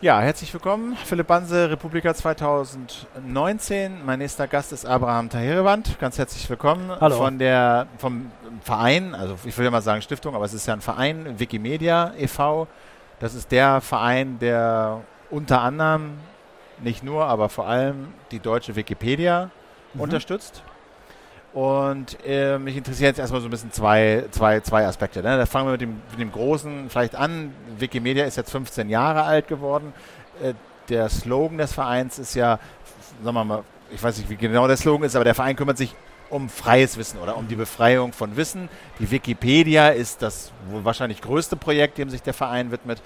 Ja, herzlich willkommen. Philipp Banse, Republika 2019. Mein nächster Gast ist Abraham Tahirewand. Ganz herzlich willkommen Hallo. von der vom Verein, also ich will ja mal sagen Stiftung, aber es ist ja ein Verein, Wikimedia e.V. Das ist der Verein, der unter anderem, nicht nur, aber vor allem die deutsche Wikipedia Mhm. unterstützt. Und äh, mich interessieren jetzt erstmal so ein bisschen zwei, zwei, zwei Aspekte. Ne? Da fangen wir mit dem, mit dem Großen vielleicht an. Wikimedia ist jetzt 15 Jahre alt geworden. Äh, der Slogan des Vereins ist ja, sagen wir mal, ich weiß nicht, wie genau der Slogan ist, aber der Verein kümmert sich um freies Wissen oder um die Befreiung von Wissen. Die Wikipedia ist das wohl wahrscheinlich größte Projekt, dem sich der Verein widmet.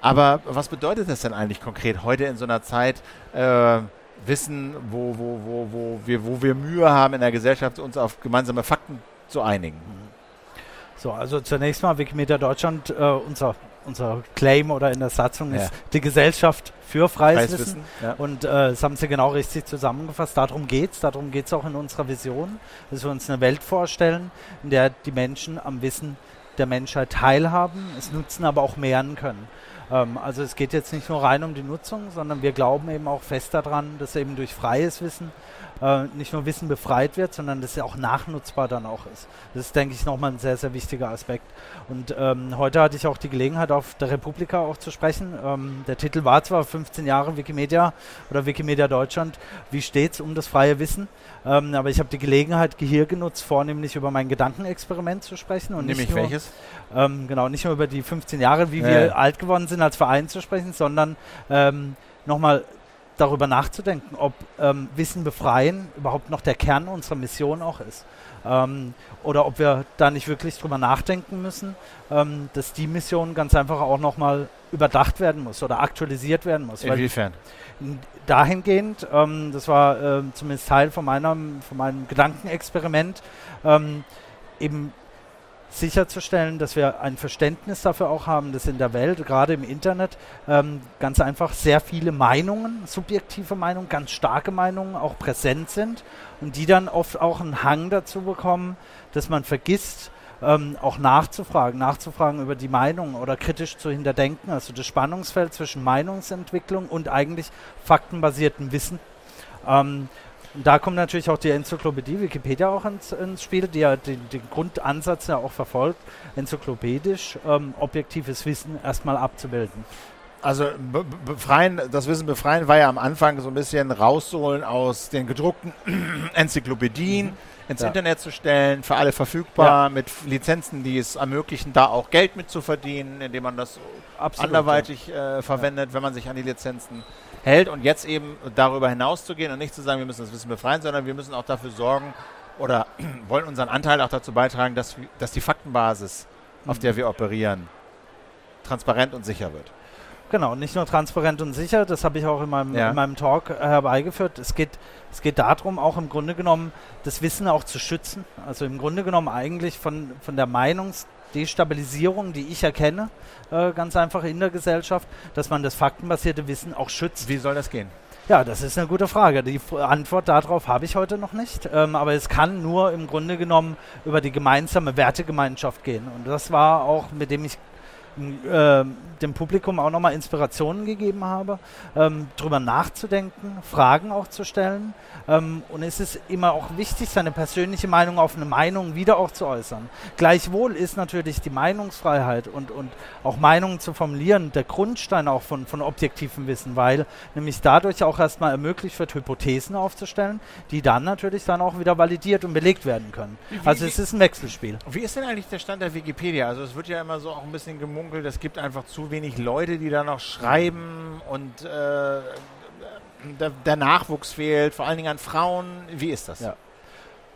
Aber was bedeutet das denn eigentlich konkret heute in so einer Zeit? Äh, Wissen, wo, wo, wo, wo, wir, wo wir Mühe haben in der Gesellschaft, uns auf gemeinsame Fakten zu einigen. So, also zunächst mal Wikimedia Deutschland, äh, unser, unser Claim oder in der Satzung Ja. ist die Gesellschaft für freies, Freies Wissen. Wissen, ja. Und äh, das haben Sie genau richtig zusammengefasst. Darum geht es. Darum geht es auch in unserer Vision, dass wir uns eine Welt vorstellen, in der die Menschen am Wissen der Menschheit teilhaben, es nutzen, aber auch mehren können. Ähm, also es geht jetzt nicht nur rein um die Nutzung, sondern wir glauben eben auch fest daran, dass eben durch freies Wissen äh, nicht nur Wissen befreit wird, sondern dass es auch nachnutzbar dann auch ist. Das ist, denke ich, nochmal ein sehr, sehr wichtiger Aspekt. Und ähm, heute hatte ich auch die Gelegenheit, auf der Republika auch zu sprechen. Ähm, der Titel war zwar 15 Jahre Wikimedia oder Wikimedia Deutschland, wie steht's um das freie Wissen? Ähm, aber ich habe die Gelegenheit hier genutzt, vornehmlich über mein Gedankenexperiment zu sprechen. Und Nämlich nicht nur, welches? ähm, genau, nicht nur über die 15 Jahre, wie Ja, wir alt geworden sind als Verein zu sprechen, sondern ähm, nochmal darüber nachzudenken, ob ähm, Wissen befreien überhaupt noch der Kern unserer Mission auch ist. Ähm, oder ob wir da nicht wirklich drüber nachdenken müssen, ähm, dass die Mission ganz einfach auch nochmal überdacht werden muss oder aktualisiert werden muss. Inwiefern? dahingehend, ähm, das war ähm, zumindest Teil von, meinem von meinem Gedankenexperiment, ähm, eben sicherzustellen, dass wir ein Verständnis dafür auch haben, dass in der Welt, gerade im Internet, ähm, ganz einfach sehr viele Meinungen, subjektive Meinungen, ganz starke Meinungen auch präsent sind und die dann oft auch einen Hang dazu bekommen, dass man vergisst, ähm, auch nachzufragen, nachzufragen über die Meinung oder kritisch zu hinterdenken, also das Spannungsfeld zwischen Meinungsentwicklung und eigentlich faktenbasiertem Wissen. Ähm, da kommt natürlich auch die Enzyklopädie Wikipedia auch ins, ins Spiel, die ja den, den Grundansatz ja auch verfolgt, enzyklopädisch ähm, objektives Wissen erstmal abzubilden. Also be be- befreien, das Wissen befreien war ja am Anfang so ein bisschen rausholen aus den gedruckten Enzyklopädien, ins Ja. Internet zu stellen, für alle verfügbar, mit Lizenzen, die es ermöglichen, da auch Geld mit zu verdienen, indem man das Absolut. anderweitig äh, verwendet, wenn man sich an die Lizenzen hält und jetzt eben darüber hinaus zu gehen und nicht zu sagen, wir müssen das Wissen befreien, sondern wir müssen auch dafür sorgen oder wollen unseren Anteil auch dazu beitragen, dass, dass die Faktenbasis, auf der wir operieren, transparent und sicher wird. Genau, nicht nur transparent und sicher, das habe ich auch in meinem, Ja. in meinem Talk äh, herbeigeführt. Es geht, es geht darum, auch im Grunde genommen das Wissen auch zu schützen. Also im Grunde genommen eigentlich von, von der Meinungsdestabilisierung, die ich erkenne, äh, ganz einfach in der Gesellschaft, dass man das faktenbasierte Wissen auch schützt. Wie soll das gehen? Ja, das ist eine gute Frage. Die Antwort darauf habe ich heute noch nicht. Ähm, aber es kann nur im Grunde genommen über die gemeinsame Wertegemeinschaft gehen. Und das war auch, mit dem ich äh, dem Publikum auch nochmal Inspirationen gegeben habe, ähm, drüber nachzudenken, Fragen auch zu stellen. Ähm, und es ist immer auch wichtig, seine persönliche Meinung auf eine Meinung wieder auch zu äußern. Gleichwohl ist natürlich die Meinungsfreiheit und, und auch Meinungen zu formulieren der Grundstein auch von, von objektivem Wissen, weil nämlich dadurch auch erstmal ermöglicht wird, Hypothesen aufzustellen, die dann natürlich dann auch wieder validiert und belegt werden können. Wie- Also wie- es ist ein Wechselspiel. Wie ist denn eigentlich der Stand der Wikipedia? Also es wird ja immer so auch ein bisschen gemunkelt, es gibt einfach zu wenig Leute, die da noch schreiben und äh, der, der Nachwuchs fehlt, vor allen Dingen an Frauen. Wie ist das? Ja.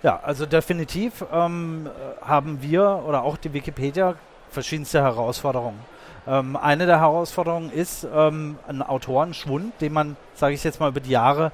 Ja, also definitiv ähm, äh, haben wir oder auch die Wikipedia verschiedenste Herausforderungen. Ähm, eine der Herausforderungen ist ähm, ein Autorenschwund, den man, sage ich jetzt mal, über die Jahre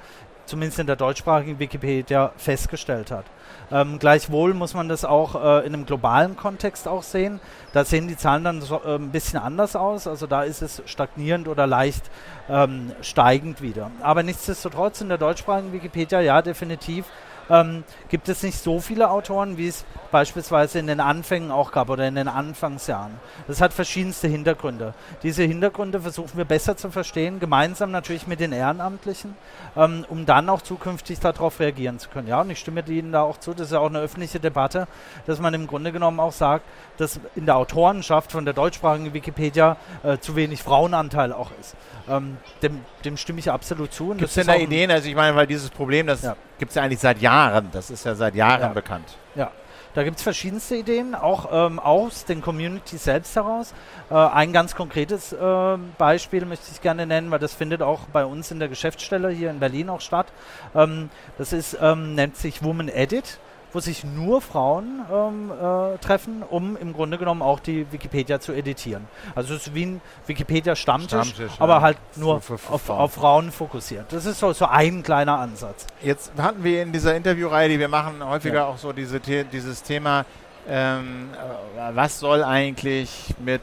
zumindest in der deutschsprachigen Wikipedia festgestellt hat. Ähm, gleichwohl muss man das auch äh, in einem globalen Kontext auch sehen. Da sehen die Zahlen dann so, äh, ein bisschen anders aus. Also da ist es stagnierend oder leicht ähm, steigend wieder. Aber nichtsdestotrotz in der deutschsprachigen Wikipedia, ja, definitiv ähm, gibt es nicht so viele Autoren, wie es beispielsweise in den Anfängen auch gab oder in den Anfangsjahren. Das hat verschiedenste Hintergründe. Diese Hintergründe versuchen wir besser zu verstehen, gemeinsam natürlich mit den Ehrenamtlichen, ähm, um dann auch zukünftig darauf reagieren zu können. Ja, und ich stimme Ihnen da auch zu, das ist ja auch eine öffentliche Debatte, dass man im Grunde genommen auch sagt, dass in der Autorenschaft von der deutschsprachigen Wikipedia äh, zu wenig Frauenanteil auch ist. Ähm, dem, dem, stimme ich absolut zu. Gibt es denn da Ideen? Also ich meine, weil dieses Problem, das ja. Gibt es ja eigentlich seit Jahren. Das ist ja seit Jahren ja. bekannt. Ja. Da gibt es verschiedenste Ideen, auch ähm, aus den Communities selbst heraus. Äh, ein ganz konkretes äh, Beispiel möchte ich gerne nennen, weil das findet auch bei uns in der Geschäftsstelle hier in Berlin auch statt. Ähm, das ist, ähm, nennt sich Woman Edit wo sich nur Frauen ähm, äh, treffen, um im Grunde genommen auch die Wikipedia zu editieren. Also es ist wie ein Wikipedia-Stammtisch, Stammtisch, aber ja. halt nur für, für, für auf, Frauen. auf, Frauen fokussiert. Das ist so, so ein kleiner Ansatz. Jetzt hatten wir in dieser Interviewreihe, die wir machen, häufiger ja. auch so diese, dieses Thema, ähm, äh, was soll eigentlich mit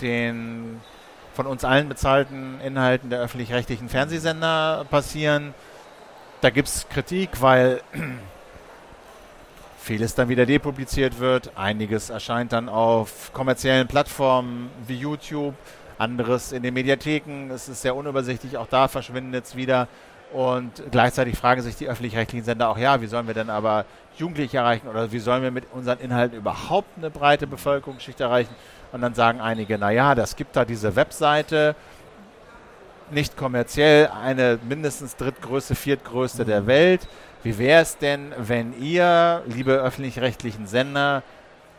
den von uns allen bezahlten Inhalten der öffentlich-rechtlichen Fernsehsender passieren? Da gibt es Kritik, weil vieles dann wieder depubliziert wird. Einiges erscheint dann auf kommerziellen Plattformen wie YouTube, anderes in den Mediatheken. Es ist sehr unübersichtlich, auch da verschwindet es wieder. Und gleichzeitig fragen sich die öffentlich-rechtlichen Sender auch, ja, wie sollen wir denn aber Jugendliche erreichen oder wie sollen wir mit unseren Inhalten überhaupt eine breite Bevölkerungsschicht erreichen? Und dann sagen einige, naja, das gibt da diese Webseite, nicht kommerziell, eine mindestens drittgrößte, viertgrößte der Welt. Wie wäre es denn, wenn ihr, liebe öffentlich-rechtlichen Sender,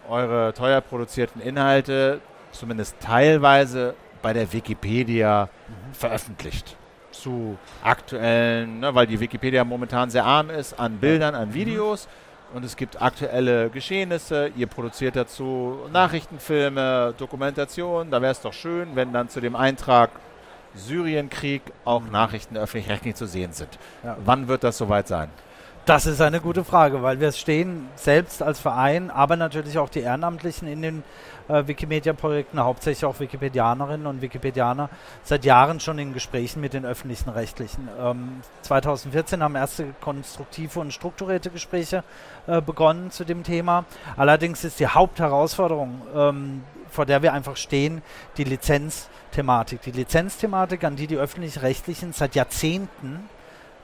eure teuer produzierten Inhalte zumindest teilweise bei der Wikipedia mhm. veröffentlicht? Zu aktuellen, ne, weil die Wikipedia momentan sehr arm ist an Bildern, an mhm. Videos. Und es gibt aktuelle Geschehnisse. Ihr produziert dazu Nachrichtenfilme, Dokumentationen. Da wäre es doch schön, wenn dann zu dem Eintrag Syrienkrieg auch. Nachrichten öffentlich-rechtlich zu sehen sind. Ja. Wann wird das soweit sein? Das ist eine gute Frage, weil wir stehen selbst als Verein, aber natürlich auch die Ehrenamtlichen in den äh, Wikimedia-Projekten, hauptsächlich auch Wikipedianerinnen und Wikipedianer, seit Jahren schon in Gesprächen mit den öffentlichen Rechtlichen. Ähm, 2014 haben erste konstruktive und strukturierte Gespräche äh, begonnen zu dem Thema. Allerdings ist die Hauptherausforderung, ähm, vor der wir einfach stehen, die Lizenzthematik. Die Lizenzthematik, an die die öffentlich-rechtlichen seit Jahrzehnten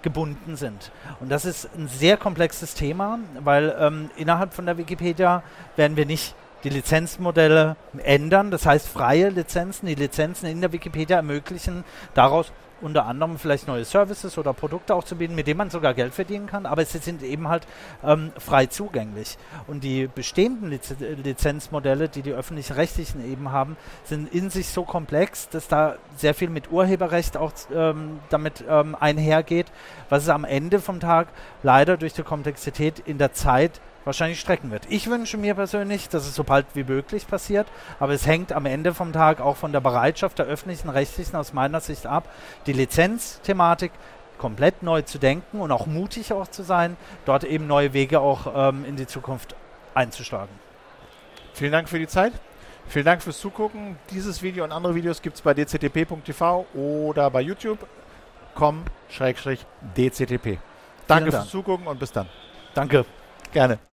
gebunden sind. Und das ist ein sehr komplexes Thema, weil ähm, innerhalb von der Wikipedia werden wir nicht die Lizenzmodelle ändern, das heißt freie Lizenzen, die Lizenzen in der Wikipedia ermöglichen, daraus unter anderem vielleicht neue Services oder Produkte auch zu bieten, mit denen man sogar Geld verdienen kann, aber sie sind eben halt ähm, frei zugänglich. Und die bestehenden Liz Lizenzmodelle, die die öffentlich-rechtlichen eben haben, sind in sich so komplex, dass da sehr viel mit Urheberrecht auch ähm, damit ähm, einhergeht, was es am Ende vom Tag leider durch die Komplexität in der Zeit wahrscheinlich strecken wird. Ich wünsche mir persönlich, dass es so bald wie möglich passiert, aber es hängt am Ende vom Tag auch von der Bereitschaft der öffentlichen Rechtlichen aus meiner Sicht ab, die Lizenzthematik komplett neu zu denken und auch mutig auch zu sein, dort eben neue Wege auch ähm, in die Zukunft einzuschlagen. Vielen Dank für die Zeit. Vielen Dank fürs Zugucken. Dieses Video und andere Videos gibt es bei dctp.tv oder bei youtube.com-dctp. Danke fürs Zugucken und bis dann. Danke. Gerne.